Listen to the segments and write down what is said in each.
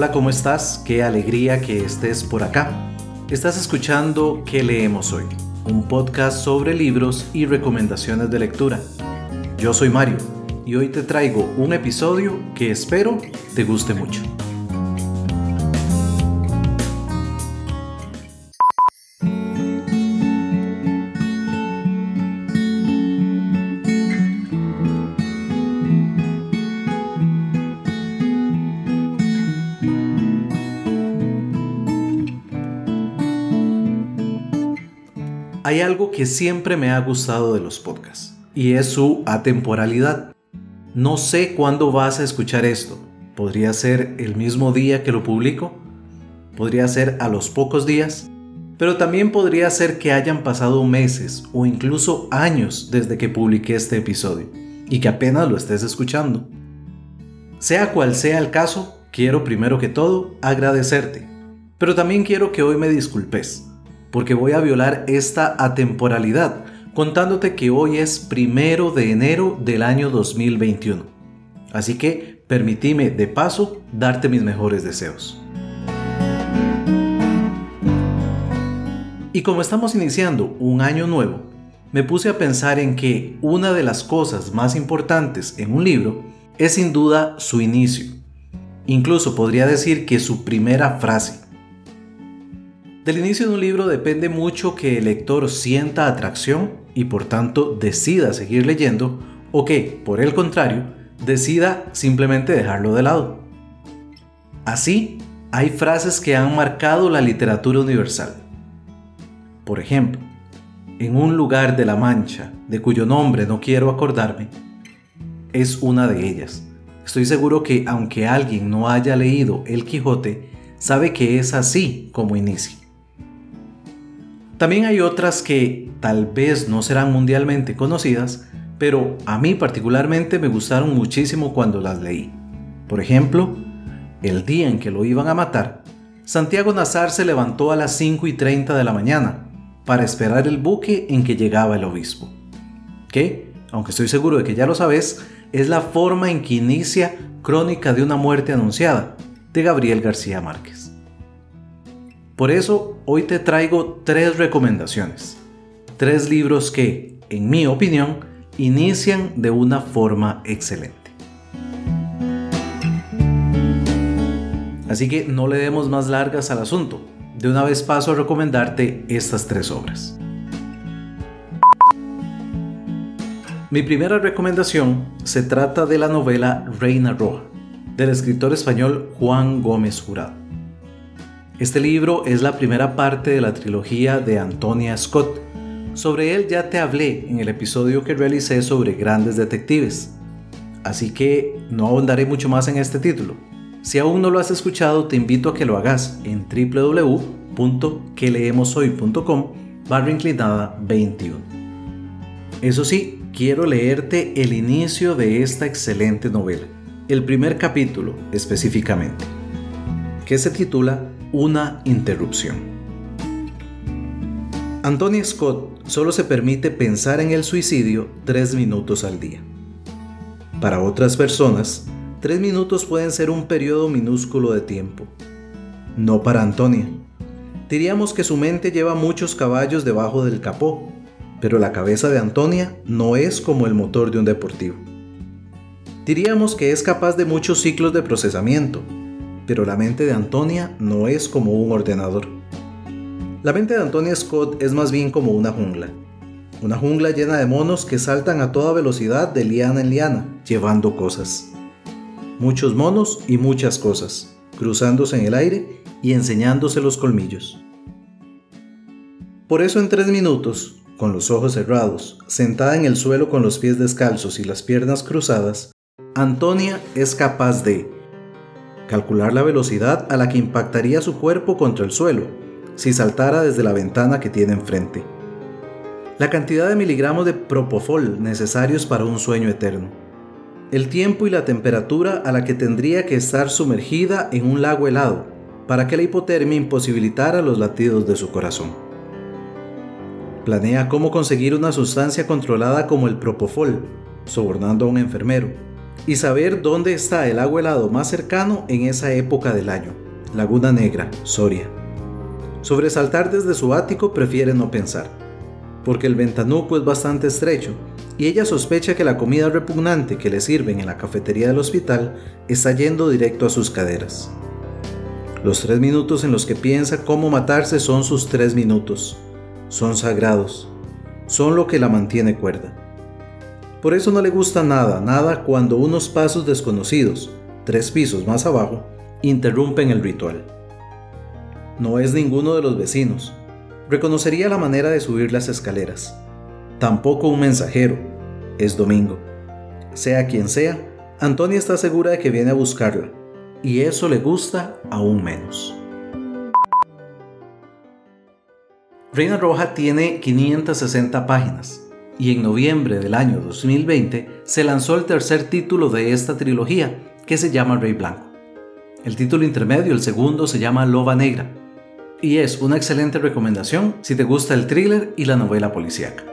Hola, ¿cómo estás? Qué alegría que estés por acá. Estás escuchando ¿Qué leemos hoy? Un podcast sobre libros y recomendaciones de lectura. Yo soy Mario y hoy te traigo un episodio que espero te guste mucho. Hay algo que siempre me ha gustado de los podcasts y es su atemporalidad. No sé cuándo vas a escuchar esto. Podría ser el mismo día que lo publico, podría ser a los pocos días, pero también podría ser que hayan pasado meses o incluso años desde que publiqué este episodio y que apenas lo estés escuchando. Sea cual sea el caso, quiero primero que todo agradecerte, pero también quiero que hoy me disculpes porque voy a violar esta atemporalidad contándote que hoy es primero de enero del año 2021. Así que permitime de paso darte mis mejores deseos. Y como estamos iniciando un año nuevo, me puse a pensar en que una de las cosas más importantes en un libro es sin duda su inicio. Incluso podría decir que su primera frase. Del inicio de un libro depende mucho que el lector sienta atracción y por tanto decida seguir leyendo o que, por el contrario, decida simplemente dejarlo de lado. Así, hay frases que han marcado la literatura universal. Por ejemplo, en un lugar de la Mancha, de cuyo nombre no quiero acordarme, es una de ellas. Estoy seguro que aunque alguien no haya leído El Quijote, sabe que es así como inicia. También hay otras que tal vez no serán mundialmente conocidas, pero a mí particularmente me gustaron muchísimo cuando las leí. Por ejemplo, el día en que lo iban a matar, Santiago Nazar se levantó a las 5 y 30 de la mañana para esperar el buque en que llegaba el obispo. Que, aunque estoy seguro de que ya lo sabes, es la forma en que inicia Crónica de una muerte anunciada de Gabriel García Márquez. Por eso hoy te traigo tres recomendaciones. Tres libros que, en mi opinión, inician de una forma excelente. Así que no le demos más largas al asunto. De una vez paso a recomendarte estas tres obras. Mi primera recomendación se trata de la novela Reina Roja, del escritor español Juan Gómez Jurado. Este libro es la primera parte de la trilogía de Antonia Scott. Sobre él ya te hablé en el episodio que realicé sobre grandes detectives, así que no ahondaré mucho más en este título. Si aún no lo has escuchado, te invito a que lo hagas en www.queleemoshoy.com barra inclinada 21. Eso sí, quiero leerte el inicio de esta excelente novela, el primer capítulo específicamente, que se titula una interrupción. Antonia Scott solo se permite pensar en el suicidio tres minutos al día. Para otras personas, tres minutos pueden ser un periodo minúsculo de tiempo. No para Antonia. Diríamos que su mente lleva muchos caballos debajo del capó, pero la cabeza de Antonia no es como el motor de un deportivo. Diríamos que es capaz de muchos ciclos de procesamiento, pero la mente de Antonia no es como un ordenador. La mente de Antonia Scott es más bien como una jungla. Una jungla llena de monos que saltan a toda velocidad de liana en liana, llevando cosas. Muchos monos y muchas cosas, cruzándose en el aire y enseñándose los colmillos. Por eso en tres minutos, con los ojos cerrados, sentada en el suelo con los pies descalzos y las piernas cruzadas, Antonia es capaz de calcular la velocidad a la que impactaría su cuerpo contra el suelo si saltara desde la ventana que tiene enfrente. La cantidad de miligramos de propofol necesarios para un sueño eterno. El tiempo y la temperatura a la que tendría que estar sumergida en un lago helado para que la hipotermia imposibilitara los latidos de su corazón. Planea cómo conseguir una sustancia controlada como el propofol, sobornando a un enfermero y saber dónde está el agua helado más cercano en esa época del año. Laguna Negra, Soria. Sobresaltar desde su ático prefiere no pensar, porque el ventanuco es bastante estrecho y ella sospecha que la comida repugnante que le sirven en la cafetería del hospital está yendo directo a sus caderas. Los tres minutos en los que piensa cómo matarse son sus tres minutos. Son sagrados. Son lo que la mantiene cuerda. Por eso no le gusta nada, nada cuando unos pasos desconocidos, tres pisos más abajo, interrumpen el ritual. No es ninguno de los vecinos. Reconocería la manera de subir las escaleras. Tampoco un mensajero. Es domingo. Sea quien sea, Antonia está segura de que viene a buscarla y eso le gusta aún menos. Reina Roja tiene 560 páginas y en noviembre del año 2020 se lanzó el tercer título de esta trilogía que se llama Rey Blanco. El título intermedio, el segundo, se llama Loba Negra y es una excelente recomendación si te gusta el thriller y la novela policíaca.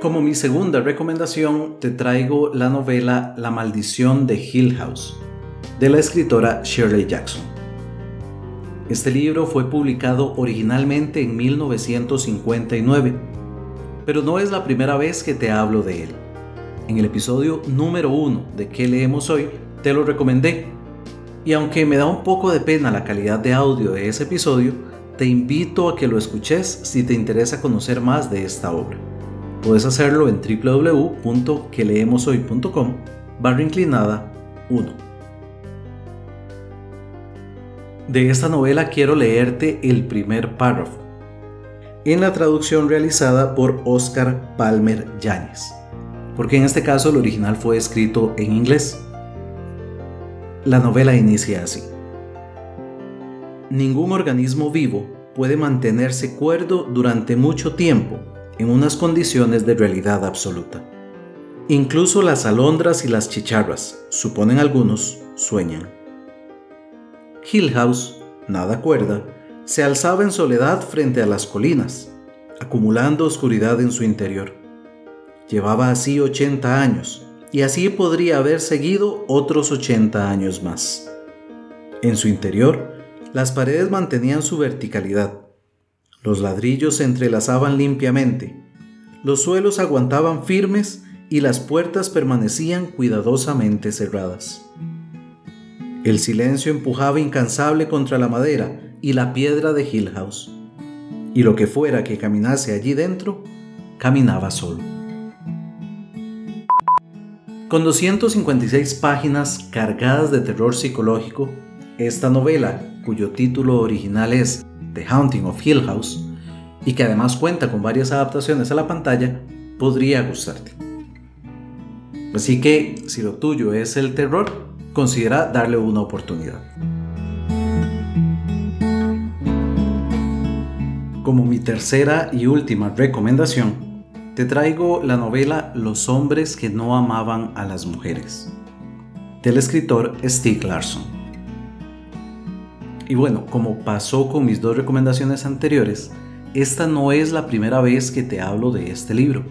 Como mi segunda recomendación, te traigo la novela La maldición de Hill House, de la escritora Shirley Jackson. Este libro fue publicado originalmente en 1959, pero no es la primera vez que te hablo de él. En el episodio número uno de ¿Qué leemos hoy? te lo recomendé. Y aunque me da un poco de pena la calidad de audio de ese episodio, te invito a que lo escuches si te interesa conocer más de esta obra. Puedes hacerlo en www.queleemoshoy.com barra inclinada 1. De esta novela quiero leerte el primer párrafo, en la traducción realizada por Oscar Palmer Yáñez, porque en este caso el original fue escrito en inglés. La novela inicia así. Ningún organismo vivo puede mantenerse cuerdo durante mucho tiempo en unas condiciones de realidad absoluta. Incluso las alondras y las chicharras, suponen algunos, sueñan. Hill House, nada cuerda, se alzaba en soledad frente a las colinas, acumulando oscuridad en su interior. Llevaba así 80 años, y así podría haber seguido otros 80 años más. En su interior, las paredes mantenían su verticalidad, los ladrillos se entrelazaban limpiamente, los suelos aguantaban firmes y las puertas permanecían cuidadosamente cerradas. El silencio empujaba incansable contra la madera y la piedra de Hill House, y lo que fuera que caminase allí dentro, caminaba solo. Con 256 páginas cargadas de terror psicológico, esta novela, cuyo título original es The Haunting of Hill House, y que además cuenta con varias adaptaciones a la pantalla, podría gustarte. Así que, si lo tuyo es el terror, considera darle una oportunidad. Como mi tercera y última recomendación, te traigo la novela Los hombres que no amaban a las mujeres, del escritor Stieg Larsson. Y bueno, como pasó con mis dos recomendaciones anteriores, esta no es la primera vez que te hablo de este libro.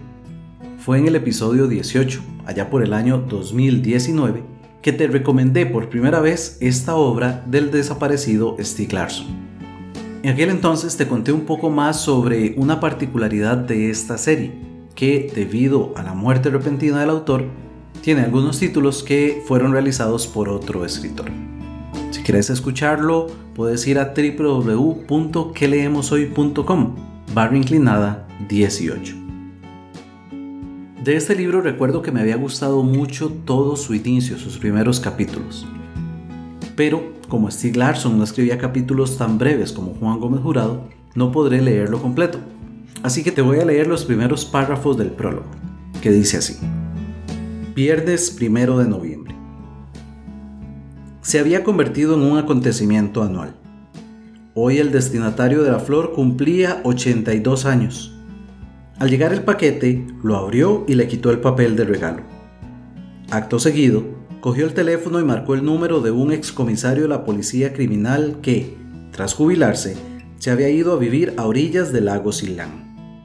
Fue en el episodio 18, allá por el año 2019, que te recomendé por primera vez esta obra del desaparecido Stieg Larsson. En aquel entonces te conté un poco más sobre una particularidad de esta serie, que debido a la muerte repentina del autor, tiene algunos títulos que fueron realizados por otro escritor. Si quieres escucharlo, puedes ir a www.queleemoshoy.com barra inclinada 18. De este libro recuerdo que me había gustado mucho todo su inicio, sus primeros capítulos. Pero como Stieg Larsson no escribía capítulos tan breves como Juan Gómez Jurado, no podré leerlo completo. Así que te voy a leer los primeros párrafos del prólogo, que dice así. Viernes primero de noviembre se había convertido en un acontecimiento anual. Hoy el destinatario de la flor cumplía 82 años. Al llegar el paquete, lo abrió y le quitó el papel de regalo. Acto seguido, cogió el teléfono y marcó el número de un excomisario de la policía criminal que, tras jubilarse, se había ido a vivir a orillas del lago Silán.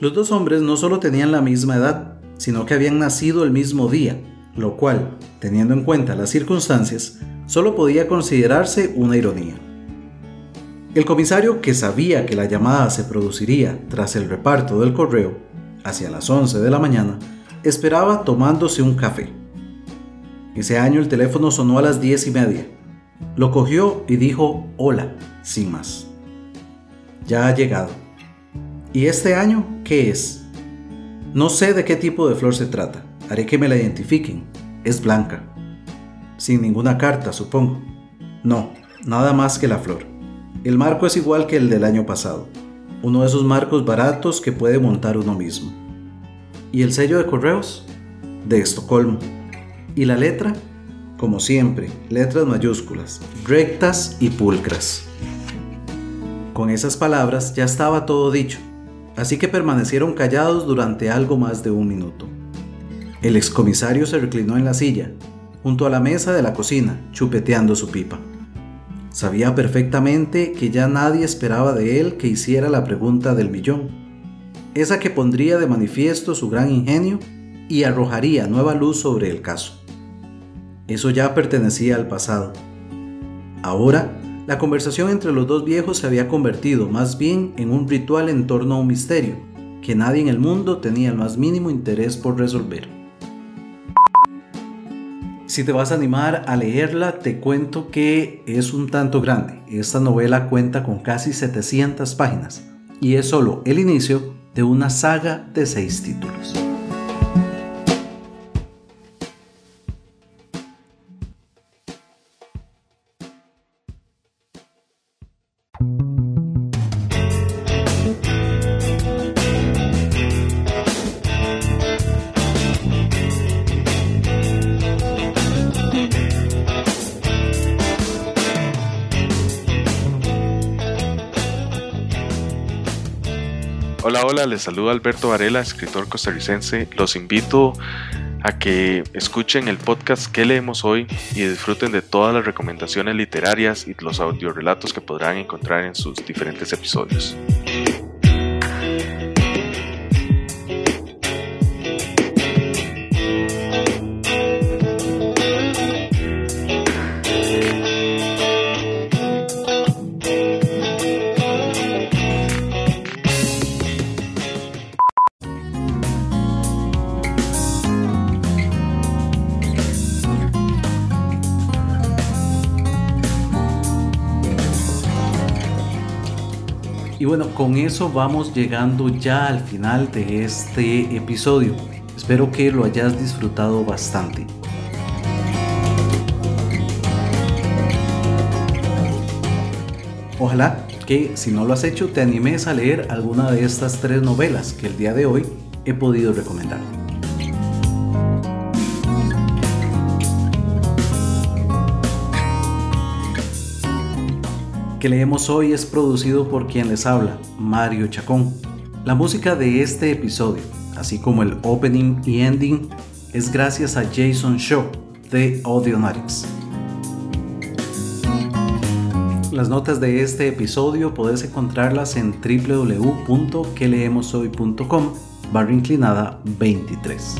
Los dos hombres no solo tenían la misma edad, sino que habían nacido el mismo día, lo cual, teniendo en cuenta las circunstancias, solo podía considerarse una ironía. El comisario, que sabía que la llamada se produciría tras el reparto del correo, hacia las 11 de la mañana, esperaba tomándose un café. Ese año el teléfono sonó a las 10 y media. Lo cogió y dijo hola, sin más. Ya ha llegado. ¿Y este año qué es? No sé de qué tipo de flor se trata. Haré que me la identifiquen. Es blanca. Sin ninguna carta, supongo. No, nada más que la flor. El marco es igual que el del año pasado, uno de esos marcos baratos que puede montar uno mismo. ¿Y el sello de correos? De Estocolmo. ¿Y la letra? Como siempre, letras mayúsculas, rectas y pulcras. Con esas palabras ya estaba todo dicho, así que permanecieron callados durante algo más de un minuto. El excomisario se reclinó en la silla, junto a la mesa de la cocina, chupeteando su pipa. Sabía perfectamente que ya nadie esperaba de él que hiciera la pregunta del millón, esa que pondría de manifiesto su gran ingenio y arrojaría nueva luz sobre el caso. Eso ya pertenecía al pasado. Ahora, la conversación entre los dos viejos se había convertido más bien en un ritual en torno a un misterio que nadie en el mundo tenía el más mínimo interés por resolver. Si te vas a animar a leerla, te cuento que es un tanto grande. Esta novela cuenta con casi 700 páginas y es solo el inicio de una saga de seis títulos. Hola, hola, les saluda Alberto Varela, escritor costarricense. Los invito a que escuchen el podcast que leemos hoy y disfruten de todas las recomendaciones literarias y los audiorelatos que podrán encontrar en sus diferentes episodios. Bueno, con eso vamos llegando ya al final de este episodio. Espero que lo hayas disfrutado bastante. Ojalá que si no lo has hecho te animes a leer alguna de estas tres novelas que el día de hoy he podido recomendar. Que leemos hoy es producido por quien les habla, Mario Chacón. La música de este episodio, así como el opening y ending, es gracias a Jason Shaw de Audionatics. Las notas de este episodio puedes encontrarlas en www.queleemoshoy.com barra inclinada 23.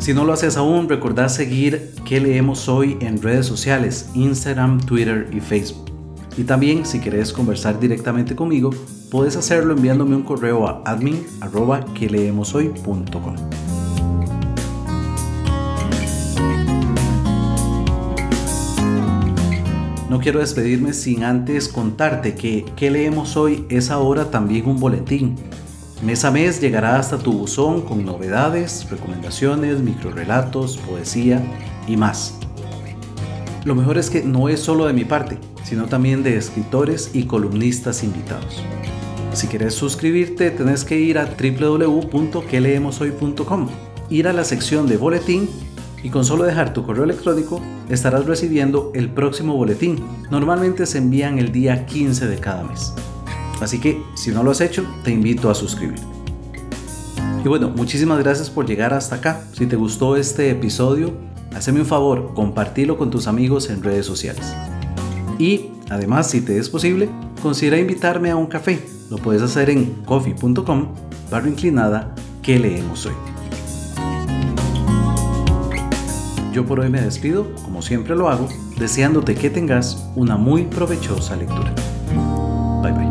Si no lo haces aún, recordad seguir qué leemos hoy en redes sociales, Instagram, Twitter y Facebook. Y también, si quieres conversar directamente conmigo, puedes hacerlo enviándome un correo a admin.queleemoshoy.com. No quiero despedirme sin antes contarte que qué leemos hoy es ahora también un boletín Mes a mes llegará hasta tu buzón con novedades, recomendaciones, microrelatos, poesía y más. Lo mejor es que no es solo de mi parte, sino también de escritores y columnistas invitados. Si quieres suscribirte, tenés que ir a www.queleemoshoy.com, ir a la sección de boletín y con solo dejar tu correo electrónico estarás recibiendo el próximo boletín. Normalmente se envían el día 15 de cada mes. Así que si no lo has hecho, te invito a suscribirte. Y bueno, muchísimas gracias por llegar hasta acá. Si te gustó este episodio, Haceme un favor, compartilo con tus amigos en redes sociales. Y además, si te es posible, considera invitarme a un café. Lo puedes hacer en coffee.com barra inclinada que leemos hoy. Yo por hoy me despido, como siempre lo hago, deseándote que tengas una muy provechosa lectura. Bye bye.